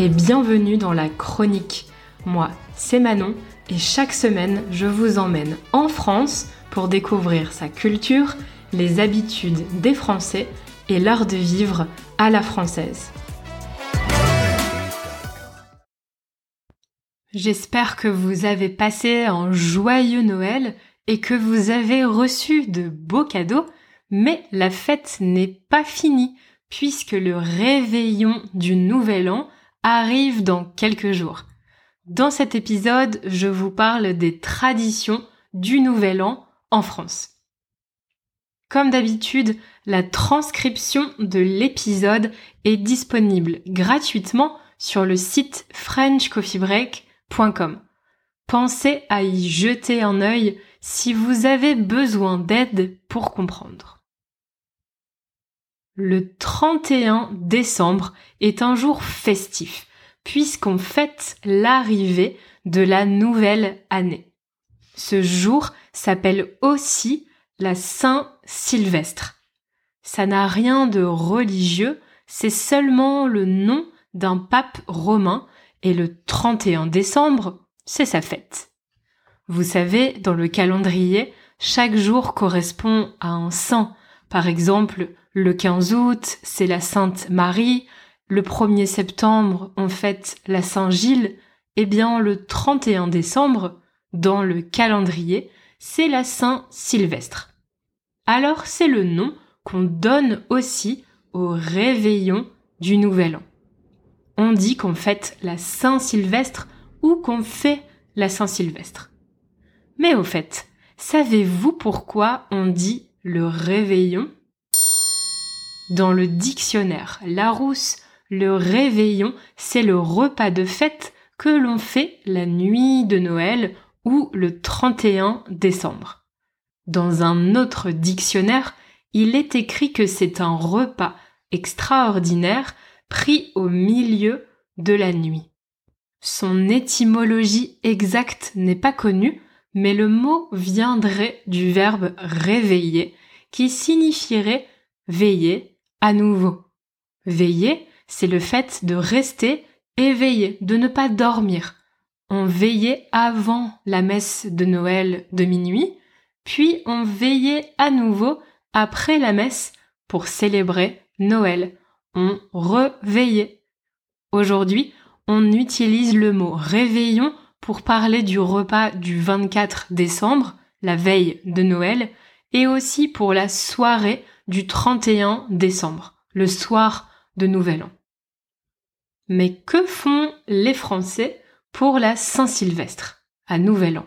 et bienvenue dans la chronique. Moi, c'est Manon et chaque semaine, je vous emmène en France pour découvrir sa culture, les habitudes des Français et l'art de vivre à la française. J'espère que vous avez passé un joyeux Noël et que vous avez reçu de beaux cadeaux, mais la fête n'est pas finie puisque le réveillon du Nouvel An arrive dans quelques jours. Dans cet épisode, je vous parle des traditions du Nouvel An en France. Comme d'habitude, la transcription de l'épisode est disponible gratuitement sur le site frenchcoffeebreak.com. Pensez à y jeter un œil si vous avez besoin d'aide pour comprendre. Le 31 décembre est un jour festif, puisqu'on fête l'arrivée de la nouvelle année. Ce jour s'appelle aussi la Saint-Sylvestre. Ça n'a rien de religieux, c'est seulement le nom d'un pape romain et le 31 décembre, c'est sa fête. Vous savez, dans le calendrier, chaque jour correspond à un saint. Par exemple, le 15 août, c'est la Sainte Marie. Le 1er septembre, on fête la Saint Gilles. Eh bien, le 31 décembre, dans le calendrier, c'est la Saint Sylvestre. Alors, c'est le nom qu'on donne aussi au réveillon du Nouvel An. On dit qu'on fête la Saint Sylvestre ou qu'on fait la Saint Sylvestre. Mais au fait, savez-vous pourquoi on dit le réveillon? Dans le dictionnaire Larousse, le réveillon, c'est le repas de fête que l'on fait la nuit de Noël ou le 31 décembre. Dans un autre dictionnaire, il est écrit que c'est un repas extraordinaire pris au milieu de la nuit. Son étymologie exacte n'est pas connue, mais le mot viendrait du verbe réveiller, qui signifierait veiller à nouveau. Veiller, c'est le fait de rester éveillé, de ne pas dormir. On veillait avant la messe de Noël de minuit, puis on veillait à nouveau après la messe pour célébrer Noël. On reveillait. Aujourd'hui, on utilise le mot réveillon pour parler du repas du 24 décembre, la veille de Noël, et aussi pour la soirée du 31 décembre, le soir de Nouvel An. Mais que font les Français pour la Saint-Sylvestre, à Nouvel An?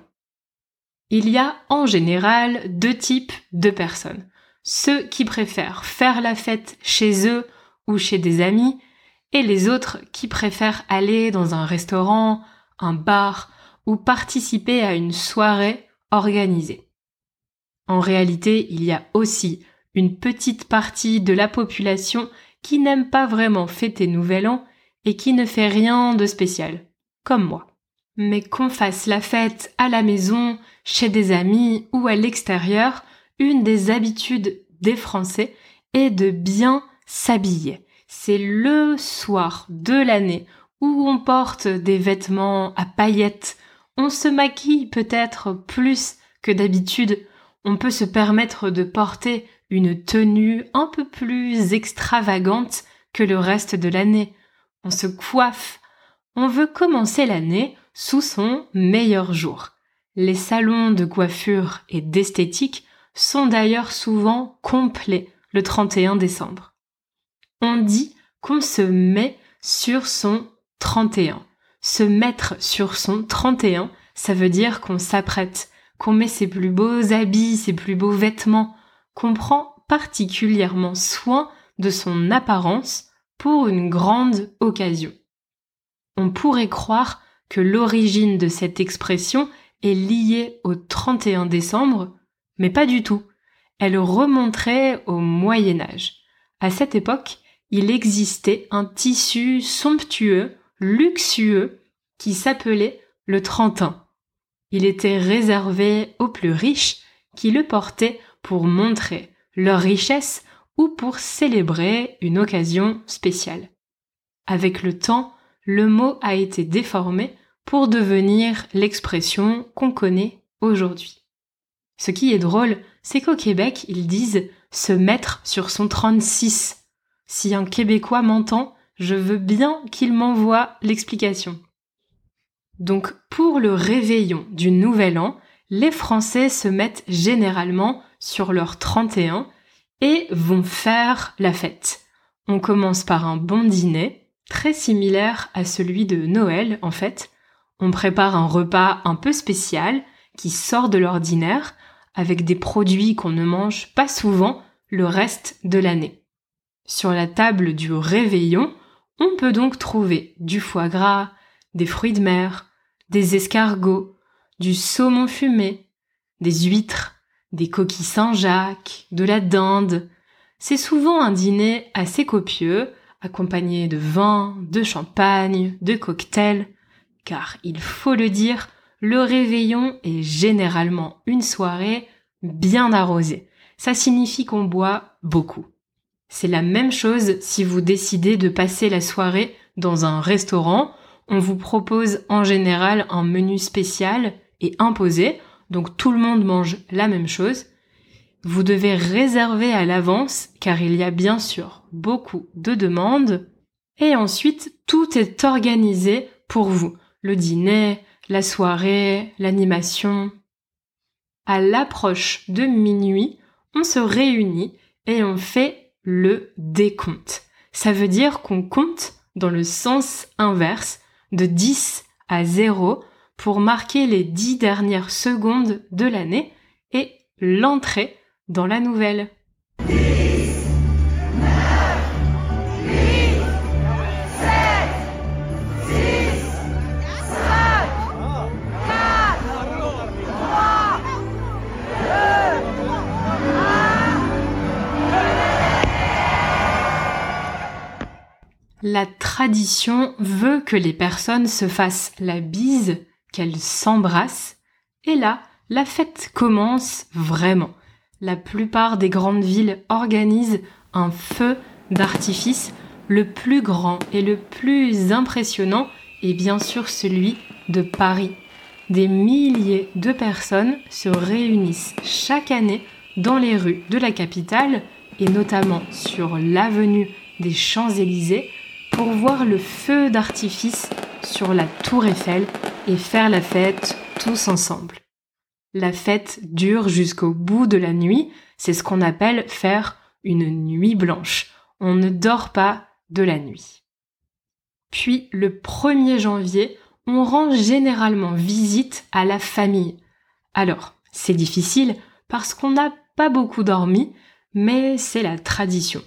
Il y a en général deux types de personnes. Ceux qui préfèrent faire la fête chez eux ou chez des amis, et les autres qui préfèrent aller dans un restaurant, un bar ou participer à une soirée organisée. En réalité, il y a aussi une petite partie de la population qui n'aime pas vraiment fêter Nouvel An et qui ne fait rien de spécial, comme moi. Mais qu'on fasse la fête à la maison, chez des amis ou à l'extérieur, une des habitudes des Français est de bien s'habiller. C'est le soir de l'année où on porte des vêtements à paillettes, on se maquille peut-être plus que d'habitude, on peut se permettre de porter une tenue un peu plus extravagante que le reste de l'année. On se coiffe. On veut commencer l'année sous son meilleur jour. Les salons de coiffure et d'esthétique sont d'ailleurs souvent complets le 31 décembre. On dit qu'on se met sur son 31. Se mettre sur son 31, ça veut dire qu'on s'apprête, qu'on met ses plus beaux habits, ses plus beaux vêtements, qu'on prend particulièrement soin de son apparence pour une grande occasion. On pourrait croire que l'origine de cette expression est liée au 31 décembre, mais pas du tout. Elle remonterait au Moyen Âge. À cette époque, il existait un tissu somptueux, luxueux, qui s'appelait le trentin. Il était réservé aux plus riches qui le portaient pour montrer leur richesse ou pour célébrer une occasion spéciale. Avec le temps, le mot a été déformé pour devenir l'expression qu'on connaît aujourd'hui. Ce qui est drôle, c'est qu'au Québec, ils disent se mettre sur son 36. Si un Québécois m'entend, je veux bien qu'il m'envoie l'explication. Donc, pour le réveillon du nouvel an, les Français se mettent généralement sur leur 31 et vont faire la fête. On commence par un bon dîner, très similaire à celui de Noël en fait. On prépare un repas un peu spécial qui sort de l'ordinaire avec des produits qu'on ne mange pas souvent le reste de l'année. Sur la table du réveillon, on peut donc trouver du foie gras, des fruits de mer, des escargots, du saumon fumé, des huîtres, des coquilles Saint-Jacques, de la dinde. C'est souvent un dîner assez copieux, accompagné de vin, de champagne, de cocktails, car il faut le dire, le réveillon est généralement une soirée bien arrosée. Ça signifie qu'on boit beaucoup. C'est la même chose si vous décidez de passer la soirée dans un restaurant. On vous propose en général un menu spécial et imposé, donc tout le monde mange la même chose. Vous devez réserver à l'avance car il y a bien sûr beaucoup de demandes. Et ensuite, tout est organisé pour vous. Le dîner, la soirée, l'animation. À l'approche de minuit, on se réunit et on fait le décompte. Ça veut dire qu'on compte dans le sens inverse de 10 à 0 pour marquer les 10 dernières secondes de l'année et l'entrée dans la nouvelle. La tradition veut que les personnes se fassent la bise, qu'elles s'embrassent, et là, la fête commence vraiment. La plupart des grandes villes organisent un feu d'artifice. Le plus grand et le plus impressionnant est bien sûr celui de Paris. Des milliers de personnes se réunissent chaque année dans les rues de la capitale et notamment sur l'avenue des Champs-Élysées pour voir le feu d'artifice sur la tour Eiffel et faire la fête tous ensemble. La fête dure jusqu'au bout de la nuit, c'est ce qu'on appelle faire une nuit blanche. On ne dort pas de la nuit. Puis le 1er janvier, on rend généralement visite à la famille. Alors, c'est difficile parce qu'on n'a pas beaucoup dormi, mais c'est la tradition.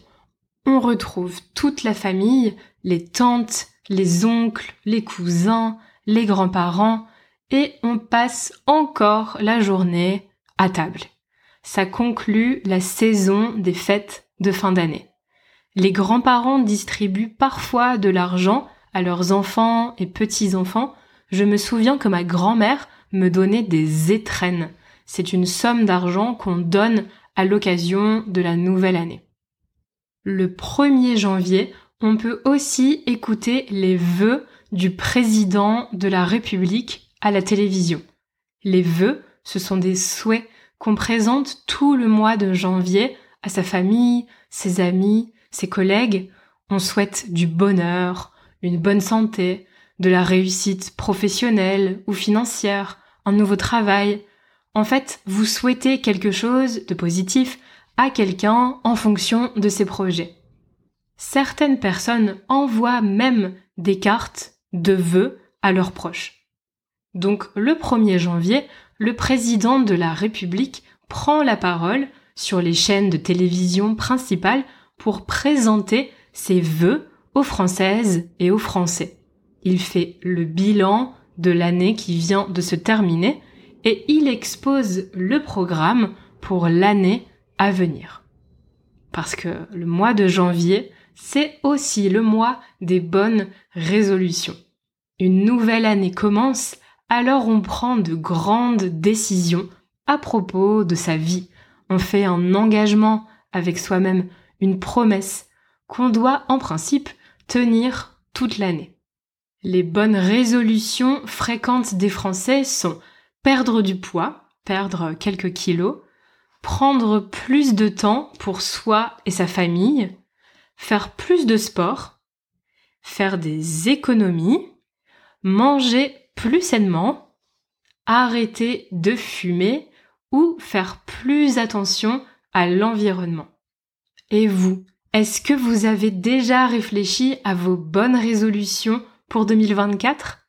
On retrouve toute la famille, les tantes, les oncles, les cousins, les grands-parents, et on passe encore la journée à table. Ça conclut la saison des fêtes de fin d'année. Les grands-parents distribuent parfois de l'argent à leurs enfants et petits-enfants. Je me souviens que ma grand-mère me donnait des étrennes. C'est une somme d'argent qu'on donne à l'occasion de la nouvelle année. Le 1er janvier, on peut aussi écouter les vœux du président de la République à la télévision. Les vœux, ce sont des souhaits qu'on présente tout le mois de janvier à sa famille, ses amis, ses collègues. On souhaite du bonheur, une bonne santé, de la réussite professionnelle ou financière, un nouveau travail. En fait, vous souhaitez quelque chose de positif à quelqu'un en fonction de ses projets. Certaines personnes envoient même des cartes de vœux à leurs proches. Donc le 1er janvier, le président de la République prend la parole sur les chaînes de télévision principales pour présenter ses vœux aux Françaises et aux Français. Il fait le bilan de l'année qui vient de se terminer et il expose le programme pour l'année à venir. Parce que le mois de janvier, c'est aussi le mois des bonnes résolutions. Une nouvelle année commence, alors on prend de grandes décisions à propos de sa vie. On fait un engagement avec soi-même, une promesse qu'on doit en principe tenir toute l'année. Les bonnes résolutions fréquentes des Français sont perdre du poids, perdre quelques kilos, prendre plus de temps pour soi et sa famille, faire plus de sport, faire des économies, manger plus sainement, arrêter de fumer ou faire plus attention à l'environnement. Et vous, est-ce que vous avez déjà réfléchi à vos bonnes résolutions pour 2024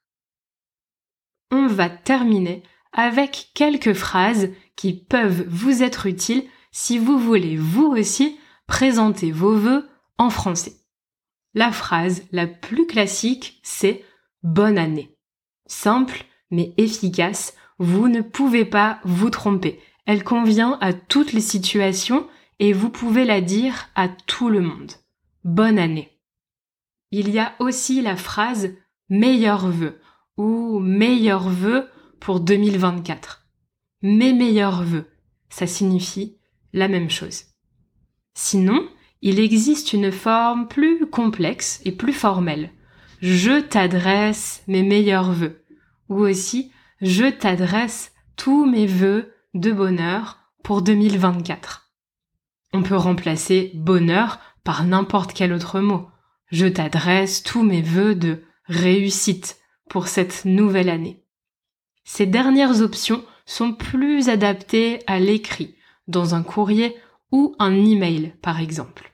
On va terminer avec quelques phrases qui peuvent vous être utiles si vous voulez vous aussi présenter vos vœux en français. La phrase la plus classique, c'est bonne année. Simple mais efficace, vous ne pouvez pas vous tromper. Elle convient à toutes les situations et vous pouvez la dire à tout le monde. Bonne année. Il y a aussi la phrase meilleurs vœux ou meilleurs vœux pour 2024. Mes meilleurs vœux, ça signifie la même chose. Sinon, il existe une forme plus complexe et plus formelle. Je t'adresse mes meilleurs vœux. Ou aussi, je t'adresse tous mes vœux de bonheur pour 2024. On peut remplacer bonheur par n'importe quel autre mot. Je t'adresse tous mes vœux de réussite pour cette nouvelle année. Ces dernières options sont plus adaptées à l'écrit, dans un courrier ou un email par exemple.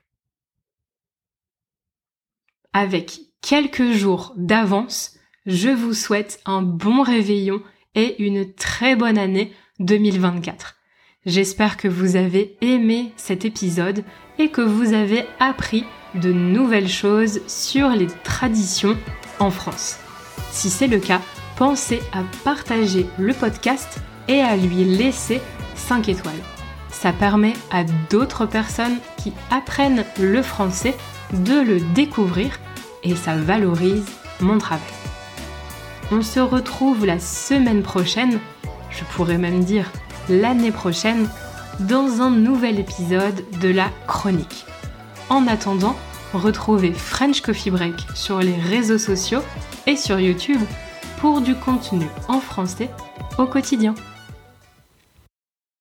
Avec quelques jours d'avance, je vous souhaite un bon réveillon et une très bonne année 2024. J'espère que vous avez aimé cet épisode et que vous avez appris de nouvelles choses sur les traditions en France. Si c'est le cas, pensez à partager le podcast et à lui laisser 5 étoiles. Ça permet à d'autres personnes qui apprennent le français de le découvrir et ça valorise mon travail. On se retrouve la semaine prochaine, je pourrais même dire l'année prochaine, dans un nouvel épisode de la chronique. En attendant, retrouvez French Coffee Break sur les réseaux sociaux et sur YouTube pour du contenu en français au quotidien.